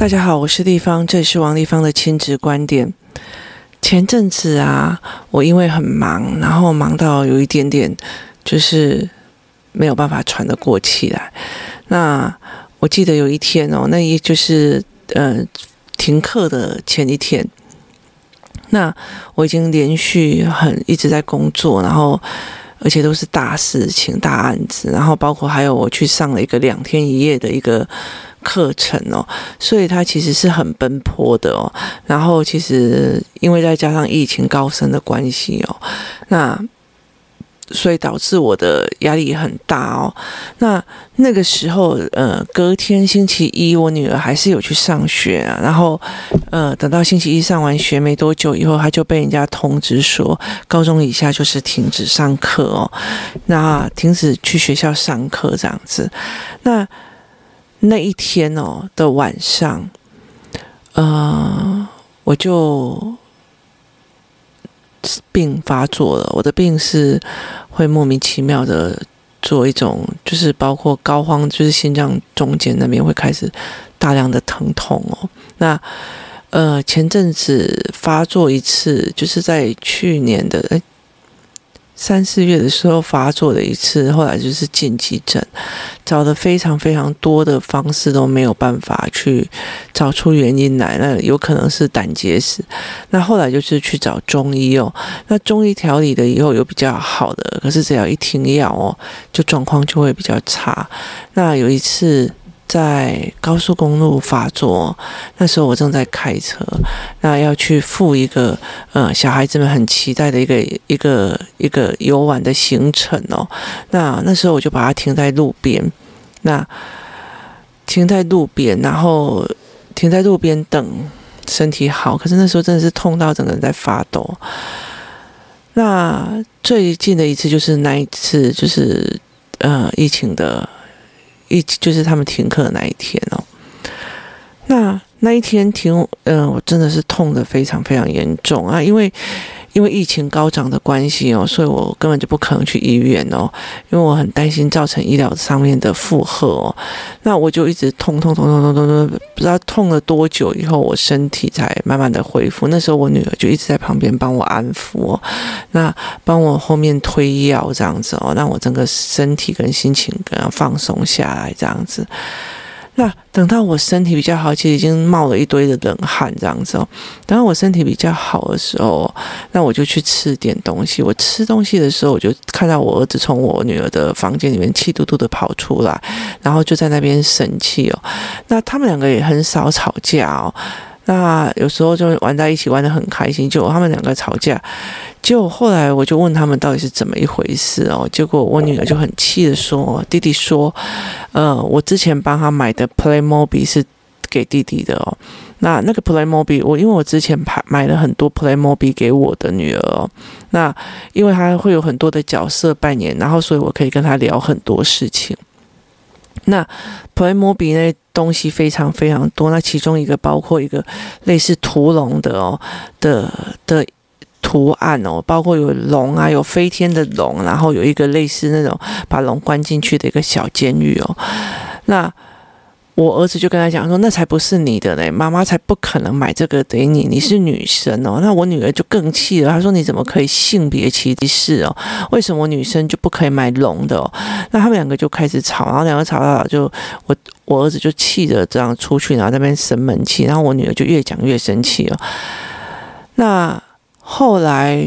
大家好，我是丽芳，这是王丽芳的亲子观点。前阵子啊，我因为很忙，然后忙到有一点点，就是没有办法喘得过气来。那我记得有一天哦，那也就是呃停课的前一天，那我已经连续很一直在工作，然后而且都是大事情、大案子，然后包括还有我去上了一个两天一夜的一个。课程哦，所以他其实是很奔波的哦。然后其实因为再加上疫情高升的关系哦，那所以导致我的压力很大哦。那那个时候呃，隔天星期一，我女儿还是有去上学啊。然后呃，等到星期一上完学没多久以后，她就被人家通知说，高中以下就是停止上课哦。那停止去学校上课这样子，那。那一天哦的晚上，呃，我就病发作了。我的病是会莫名其妙的做一种，就是包括膏肓，就是心脏中间那边会开始大量的疼痛哦。那呃，前阵子发作一次，就是在去年的三四月的时候发作了一次，后来就是禁忌症，找的非常非常多的方式都没有办法去找出原因来，那有可能是胆结石。那后来就是去找中医哦，那中医调理的以后有比较好的，可是只要一停药哦，就状况就会比较差。那有一次。在高速公路发作，那时候我正在开车，那要去赴一个呃小孩子们很期待的一个一个一个游玩的行程哦。那那时候我就把它停在路边，那停在路边，然后停在路边等身体好。可是那时候真的是痛到整个人在发抖。那最近的一次就是那一次，就是呃疫情的。一就是他们停课的那一天哦，那那一天停，嗯、我真的是痛得非常非常严重啊，因为。因为疫情高涨的关系哦，所以我根本就不可能去医院哦，因为我很担心造成医疗上面的负荷哦。那我就一直痛痛痛痛痛痛痛，不知道痛了多久以后，我身体才慢慢的恢复。那时候我女儿就一直在旁边帮我安抚哦，那帮我后面推药这样子哦，让我整个身体跟心情更放松下来这样子。那等到我身体比较好，其实已经冒了一堆的冷汗这样子哦。等到我身体比较好的时候，那我就去吃点东西。我吃东西的时候，我就看到我儿子从我女儿的房间里面气嘟嘟的跑出来，然后就在那边生气哦。那他们两个也很少吵架哦。那有时候就玩在一起，玩得很开心。就他们两个吵架，就后来我就问他们到底是怎么一回事哦。结果我女儿就很气的说：“弟弟说，呃，我之前帮他买的 Playmobil 是给弟弟的哦。那那个 Playmobil，我因为我之前买买了很多 Playmobil 给我的女儿哦。那因为他会有很多的角色扮演，然后所以我可以跟他聊很多事情。那 Playmobil 那。东西非常非常多，那其中一个包括一个类似屠龙的哦的的图案哦，包括有龙啊，有飞天的龙，然后有一个类似那种把龙关进去的一个小监狱哦，那。我儿子就跟他讲说：“那才不是你的嘞，妈妈才不可能买这个给你，你是女生哦。”那我女儿就更气了，她说：“你怎么可以性别歧视哦？为什么女生就不可以买龙的哦？”那他们两个就开始吵，然后两个吵吵吵，就我我儿子就气着这样出去，然后在那边生闷气，然后我女儿就越讲越生气哦。那后来，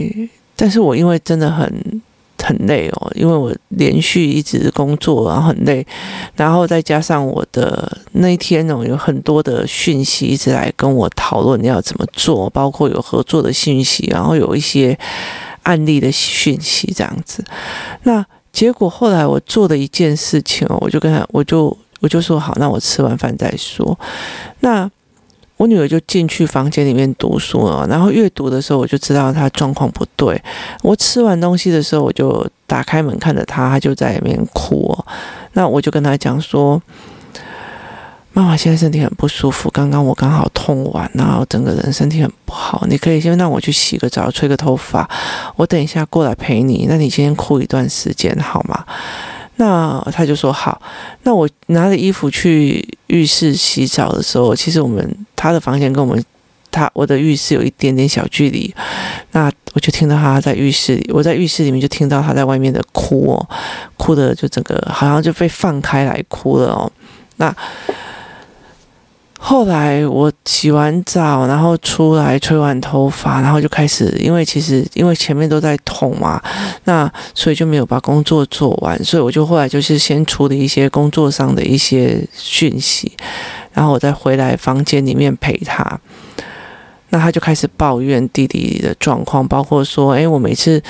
但是我因为真的很。很累哦，因为我连续一直工作，然后很累，然后再加上我的那一天哦，有很多的讯息一直来跟我讨论要怎么做，包括有合作的讯息，然后有一些案例的讯息这样子。那结果后来我做的一件事情哦，我就跟他，我就我就说好，那我吃完饭再说。那。我女儿就进去房间里面读书了，然后阅读的时候，我就知道她状况不对。我吃完东西的时候，我就打开门看着她，她就在里面哭。哦那我就跟她讲说：“妈妈现在身体很不舒服，刚刚我刚好痛完，然后整个人身体很不好。你可以先让我去洗个澡，吹个头发，我等一下过来陪你。那你先哭一段时间好吗？”那他就说好，那我拿着衣服去浴室洗澡的时候，其实我们他的房间跟我们他我的浴室有一点点小距离，那我就听到他在浴室里，我在浴室里面就听到他在外面的哭哦，哭的就整个好像就被放开来哭了哦，那。后来我洗完澡，然后出来吹完头发，然后就开始，因为其实因为前面都在痛嘛，那所以就没有把工作做完，所以我就后来就是先处理一些工作上的一些讯息，然后我再回来房间里面陪他。那他就开始抱怨弟弟的状况，包括说，诶，我每次。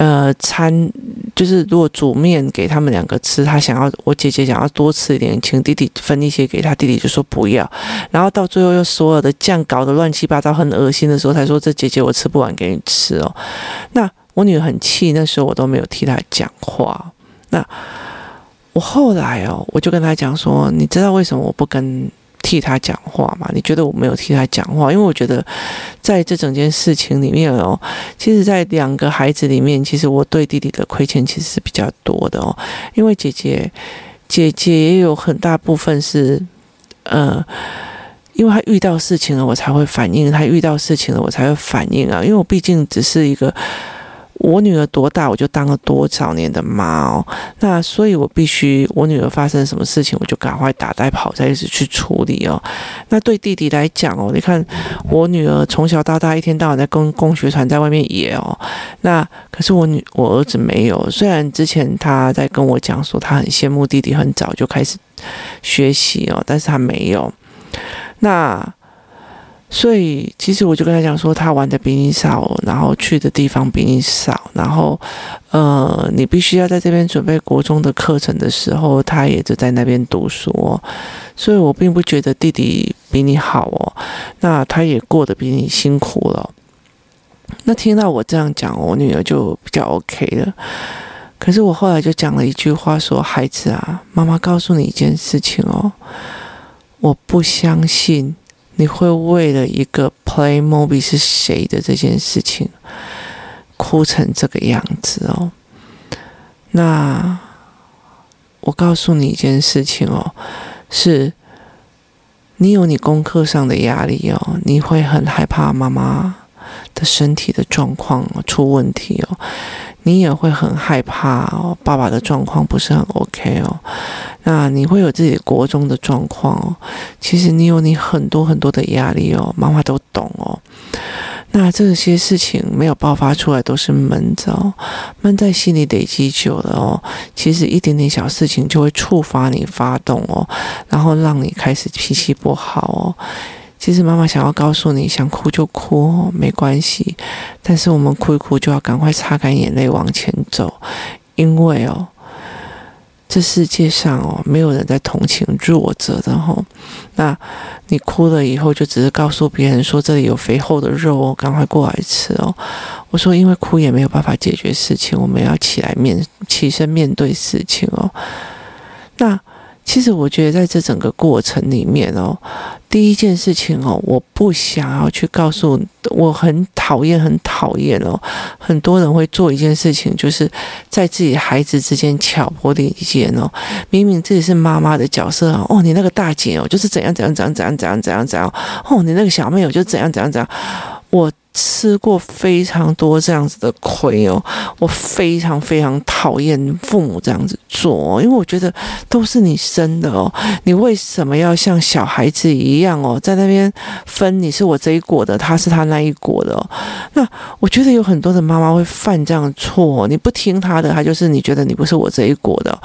呃，餐就是如果煮面给他们两个吃，他想要我姐姐想要多吃一点，请弟弟分一些给他，弟弟就说不要，然后到最后又所有的酱搞得乱七八糟，很恶心的时候，才说这姐姐我吃不完给你吃哦。那我女儿很气，那时候我都没有替她讲话。那我后来哦，我就跟她讲说，你知道为什么我不跟？替他讲话嘛？你觉得我没有替他讲话？因为我觉得，在这整件事情里面哦，其实，在两个孩子里面，其实我对弟弟的亏欠其实是比较多的哦。因为姐姐，姐姐也有很大部分是，呃，因为她遇到事情了，我才会反应；她遇到事情了，我才会反应啊。因为我毕竟只是一个。我女儿多大，我就当了多少年的妈哦。那所以，我必须我女儿发生什么事情，我就赶快打带跑，再一直去处理哦。那对弟弟来讲哦，你看我女儿从小到大一天到晚在跟共学团在外面野哦。那可是我女我儿子没有，虽然之前他在跟我讲说他很羡慕弟弟很早就开始学习哦，但是他没有。那。所以，其实我就跟他讲说，他玩的比你少，然后去的地方比你少，然后，呃，你必须要在这边准备国中的课程的时候，他也就在那边读书。所以我并不觉得弟弟比你好哦，那他也过得比你辛苦了。那听到我这样讲，我女儿就比较 OK 了。可是我后来就讲了一句话说：“孩子啊，妈妈告诉你一件事情哦，我不相信。”你会为了一个 Playmobil 是谁的这件事情哭成这个样子哦？那我告诉你一件事情哦，是你有你功课上的压力哦，你会很害怕妈妈身体的状况出问题哦。你也会很害怕哦，爸爸的状况不是很 OK 哦。那你会有自己国中的状况哦。其实你有你很多很多的压力哦，妈妈都懂哦。那这些事情没有爆发出来，都是闷着，闷在心里累积久了哦。其实一点点小事情就会触发你发动哦，然后让你开始脾气不好哦。其实妈妈想要告诉你，想哭就哭哦，没关系。但是我们哭一哭就要赶快擦干眼泪往前走，因为哦，这世界上哦，没有人在同情弱者的吼。那你哭了以后，就只是告诉别人说这里有肥厚的肉哦，赶快过来吃哦。我说，因为哭也没有办法解决事情，我们要起来面起身面对事情哦。那。其实我觉得在这整个过程里面哦，第一件事情哦，我不想要去告诉，我很讨厌，很讨厌哦，很多人会做一件事情，就是在自己孩子之间挑拨离间哦，明明自己是妈妈的角色哦，你那个大姐哦，就是怎样怎样怎样怎样怎样怎样怎样哦，你那个小妹哦，就怎样怎样怎样，我。吃过非常多这样子的亏哦，我非常非常讨厌父母这样子做，因为我觉得都是你生的哦，你为什么要像小孩子一样哦，在那边分你是我这一国的，他是他那一国的哦？那我觉得有很多的妈妈会犯这样的错，你不听他的，他就是你觉得你不是我这一国的，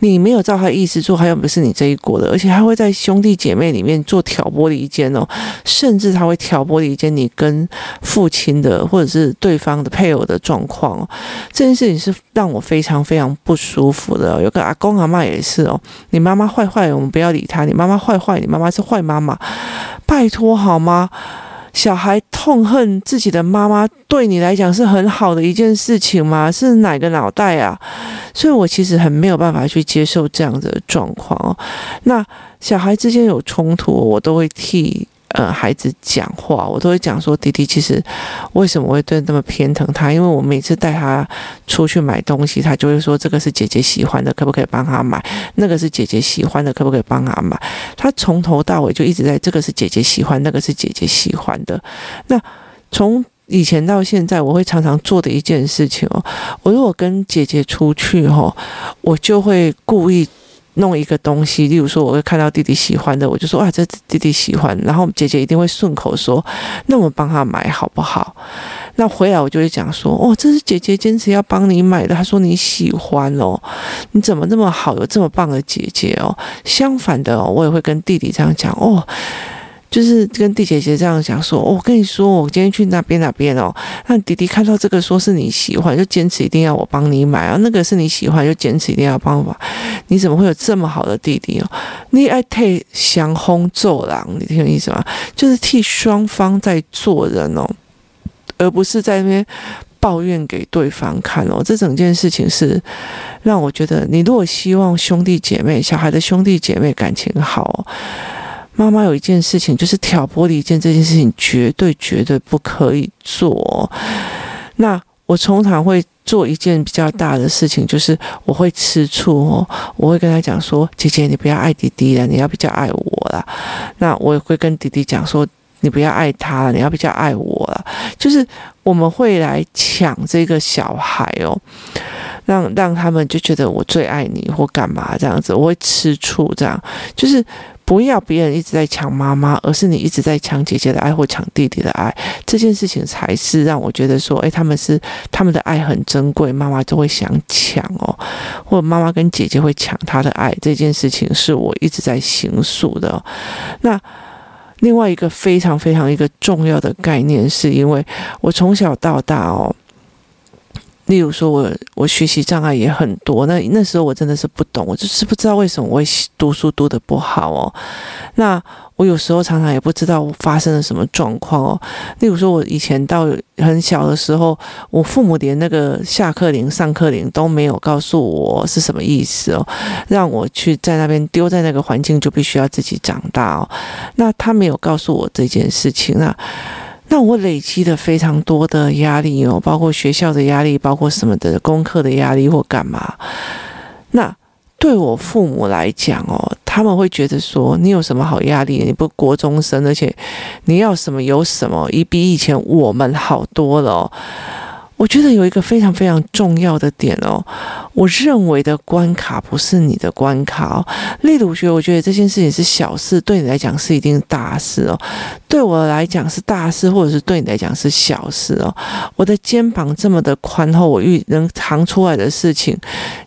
你没有照他意思做，他又不是你这一国的，而且还会在兄弟姐妹里面做挑拨离间哦，甚至他会挑拨离间你跟。父亲的或者是对方的配偶的状况，这件事情是让我非常非常不舒服的。有个阿公阿妈也是哦，你妈妈坏坏，我们不要理他。你妈妈坏坏，你妈妈是坏妈妈，拜托好吗？小孩痛恨自己的妈妈，对你来讲是很好的一件事情吗？是哪个脑袋啊？所以我其实很没有办法去接受这样的状况哦。那小孩之间有冲突，我都会替。呃孩子讲话，我都会讲说，弟弟其实为什么会对那么偏疼他？因为我每次带他出去买东西，他就会说这个是姐姐喜欢的，可不可以帮他买？那个是姐姐喜欢的，可不可以帮他买？他从头到尾就一直在这个是姐姐喜欢，那个是姐姐喜欢的。那从以前到现在，我会常常做的一件事情哦，我如果跟姐姐出去哦，我就会故意弄一个东西，例如说，我会看到弟弟喜欢的，我就说啊，这弟弟喜欢，然后姐姐一定会顺口说，那我帮他买好不好？那回来我就会讲说，哦，这是姐姐坚持要帮你买的，她说你喜欢哦，你怎么那么好，有这么棒的姐姐哦？相反的哦，我也会跟弟弟这样讲哦。就是跟弟姐姐这样讲说，我跟你说，我今天去那边那边哦，那弟弟看到这个说是你喜欢，就坚持一定要我帮你买啊。那个是你喜欢，就坚持一定要帮我买。你怎么会有这么好的弟弟哦？你爱替相哄做人，你听我意思吗？就是替双方在做人哦，而不是在那边抱怨给对方看哦。这整件事情是让我觉得，你如果希望兄弟姐妹、小孩的兄弟姐妹感情好。妈妈有一件事情，就是挑拨离间这件事情，绝对绝对不可以做。那我通常会做一件比较大的事情，就是我会吃醋哦，我会跟他讲说：“姐姐，你不要爱弟弟了，你要比较爱我了。”那我也会跟弟弟讲说：“你不要爱他了，你要比较爱我了。”就是我们会来抢这个小孩哦，让让他们就觉得我最爱你或干嘛这样子，我会吃醋这样，就是。不要别人一直在抢妈妈，而是你一直在抢姐姐的爱或抢弟弟的爱，这件事情才是让我觉得说，诶，他们是他们的爱很珍贵，妈妈就会想抢哦，或者妈妈跟姐姐会抢她的爱，这件事情是我一直在行塑的。那另外一个非常非常一个重要的概念，是因为我从小到大哦。例如说我，我学习障碍也很多，那那时候我真的是不懂，我就是不知道为什么我会读书读得不好哦。那我有时候常常也不知道发生了什么状况哦。例如说，我以前到很小的时候，我父母连那个下课铃、上课铃都没有告诉我是什么意思哦，让我去在那边丢在那个环境就必须要自己长大哦。那他没有告诉我这件事情，那。那我累积的非常多的压力哦，包括学校的压力，包括什么的功课的压力或干嘛。那对我父母来讲哦，他们会觉得说，你有什么好压力？你不国中生，而且你要什么有什么，一比以前我们好多了。我觉得有一个非常非常重要的点哦，我认为的关卡不是你的关卡哦。例如，我觉得这件事情是小事，对你来讲是一定大事哦。对我来讲是大事，或者是对你来讲是小事哦。我的肩膀这么的宽厚，我遇能扛出来的事情，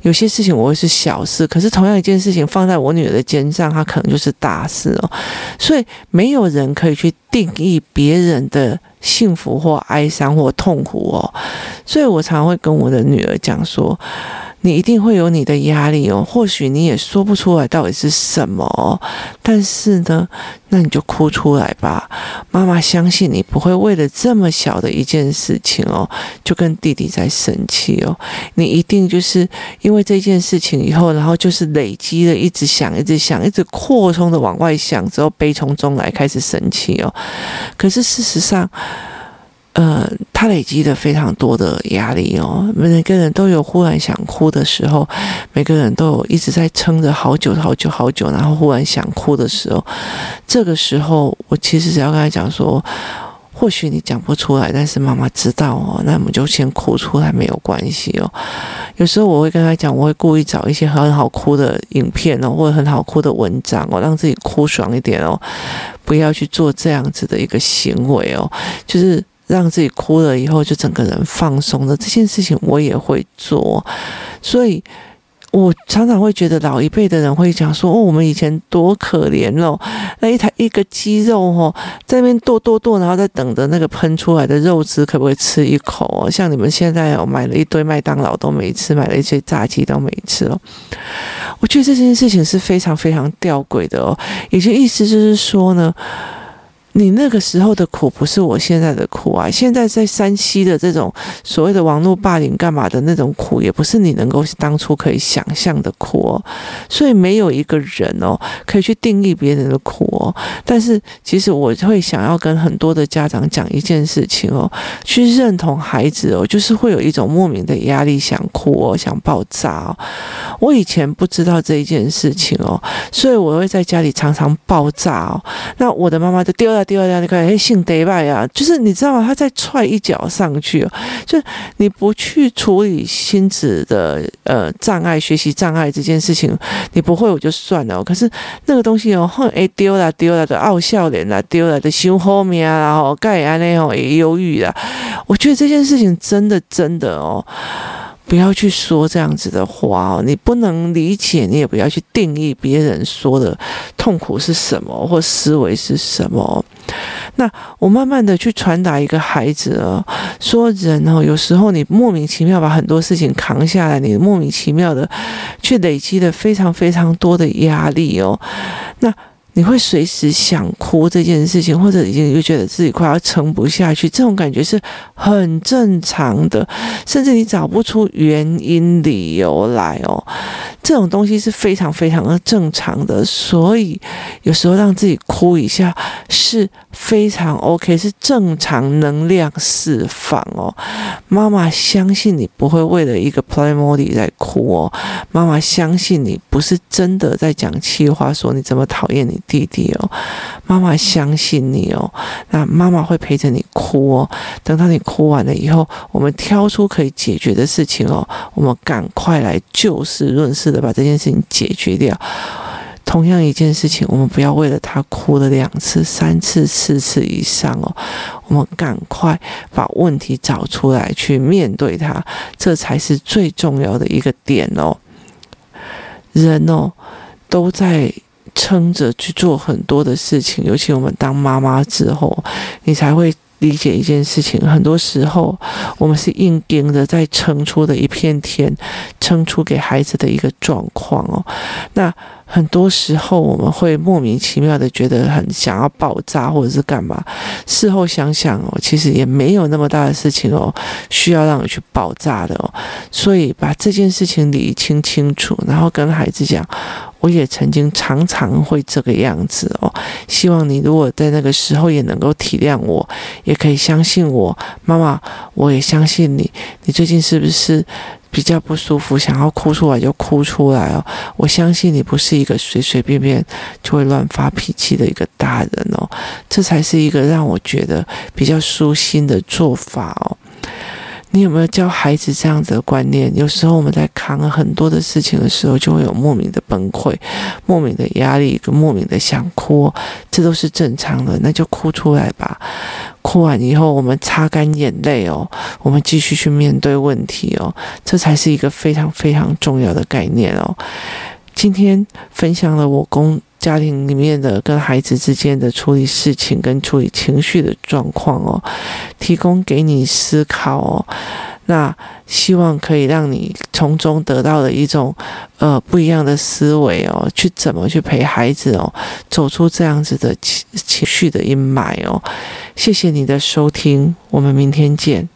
有些事情我会是小事，可是同样一件事情放在我女儿的肩上，她可能就是大事哦。所以没有人可以去定义别人的。幸福或哀伤或痛苦哦，所以我常会跟我的女儿讲说。你一定会有你的压力哦，或许你也说不出来到底是什么，但是呢，那你就哭出来吧。妈妈相信你不会为了这么小的一件事情哦，就跟弟弟在生气哦。你一定就是因为这件事情以后，然后就是累积的，一直想，一直想，一直扩充的往外想，之后悲从中来开始生气哦。可是事实上，呃，他累积的非常多的压力哦。每个人都有忽然想哭的时候，每个人都有一直在撑着好久好久好久，然后忽然想哭的时候。这个时候，我其实只要跟他讲说，或许你讲不出来，但是妈妈知道哦。那我们就先哭出来没有关系哦。有时候我会跟他讲，我会故意找一些很好哭的影片哦，或者很好哭的文章哦，让自己哭爽一点哦。不要去做这样子的一个行为哦，就是。让自己哭了以后就整个人放松的这件事情我也会做，所以我常常会觉得老一辈的人会讲说：“哦，我们以前多可怜哦，那一台一个鸡肉哦，在那边剁剁剁，然后在等着那个喷出来的肉汁，可不可以吃一口哦？像你们现在哦，买了一堆麦当劳都没吃，买了一些炸鸡都没吃哦。我觉得这件事情是非常非常吊诡的哦，也就意思就是说呢。你那个时候的苦不是我现在的苦啊！现在在山西的这种所谓的网络霸凌干嘛的那种苦，也不是你能够当初可以想象的苦哦。所以没有一个人哦可以去定义别人的苦哦。但是其实我会想要跟很多的家长讲一件事情哦，去认同孩子哦，就是会有一种莫名的压力，想哭哦，想爆炸哦。我以前不知道这一件事情哦，所以我会在家里常常爆炸哦。那我的妈妈就丢了。第二天你看，哎，姓德拜啊，就是你知道吗？他再踹一脚上去，就你不去处理亲子的呃障碍、学习障碍这件事情，你不会我就算了。可是那个东西哦，哼，哎，丢了丢了的傲笑脸了，丢了的羞后面啊，然后盖安那种也忧郁了。我觉得这件事情真的真的哦。不要去说这样子的话哦，你不能理解，你也不要去定义别人说的痛苦是什么或思维是什么。那我慢慢的去传达一个孩子哦，说人哦，有时候你莫名其妙把很多事情扛下来，你莫名其妙的去累积了非常非常多的压力哦，那。你会随时想哭这件事情，或者已经就觉得自己快要撑不下去，这种感觉是很正常的，甚至你找不出原因理由来哦。这种东西是非常非常的正常的，所以有时候让自己哭一下是非常 OK，是正常能量释放哦。妈妈相信你不会为了一个 Playmobil 在哭哦，妈妈相信你不是真的在讲气话，说你怎么讨厌你弟弟哦。妈妈相信你哦，那妈妈会陪着你哭哦。等到你哭完了以后，我们挑出可以解决的事情哦，我们赶快来就事论事的把这件事情解决掉。同样一件事情，我们不要为了他哭了两次、三次、四次以上哦，我们赶快把问题找出来去面对他，这才是最重要的一个点哦。人哦，都在。撑着去做很多的事情，尤其我们当妈妈之后，你才会理解一件事情。很多时候，我们是硬盯着在撑出的一片天，撑出给孩子的一个状况哦。那。很多时候我们会莫名其妙的觉得很想要爆炸或者是干嘛，事后想想哦，其实也没有那么大的事情哦，需要让你去爆炸的哦。所以把这件事情理清清楚，然后跟孩子讲，我也曾经常常会这个样子哦。希望你如果在那个时候也能够体谅我，也可以相信我，妈妈，我也相信你。你最近是不是？比较不舒服，想要哭出来就哭出来哦。我相信你不是一个随随便便就会乱发脾气的一个大人哦，这才是一个让我觉得比较舒心的做法哦。你有没有教孩子这样子的观念？有时候我们在扛了很多的事情的时候，就会有莫名的崩溃、莫名的压力、跟莫名的想哭，这都是正常的，那就哭出来吧。哭完以后，我们擦干眼泪哦，我们继续去面对问题哦，这才是一个非常非常重要的概念哦。今天分享了我公家庭里面的跟孩子之间的处理事情跟处理情绪的状况哦，提供给你思考哦。那希望可以让你从中得到的一种呃不一样的思维哦，去怎么去陪孩子哦，走出这样子的情情绪的阴霾哦。谢谢你的收听，我们明天见。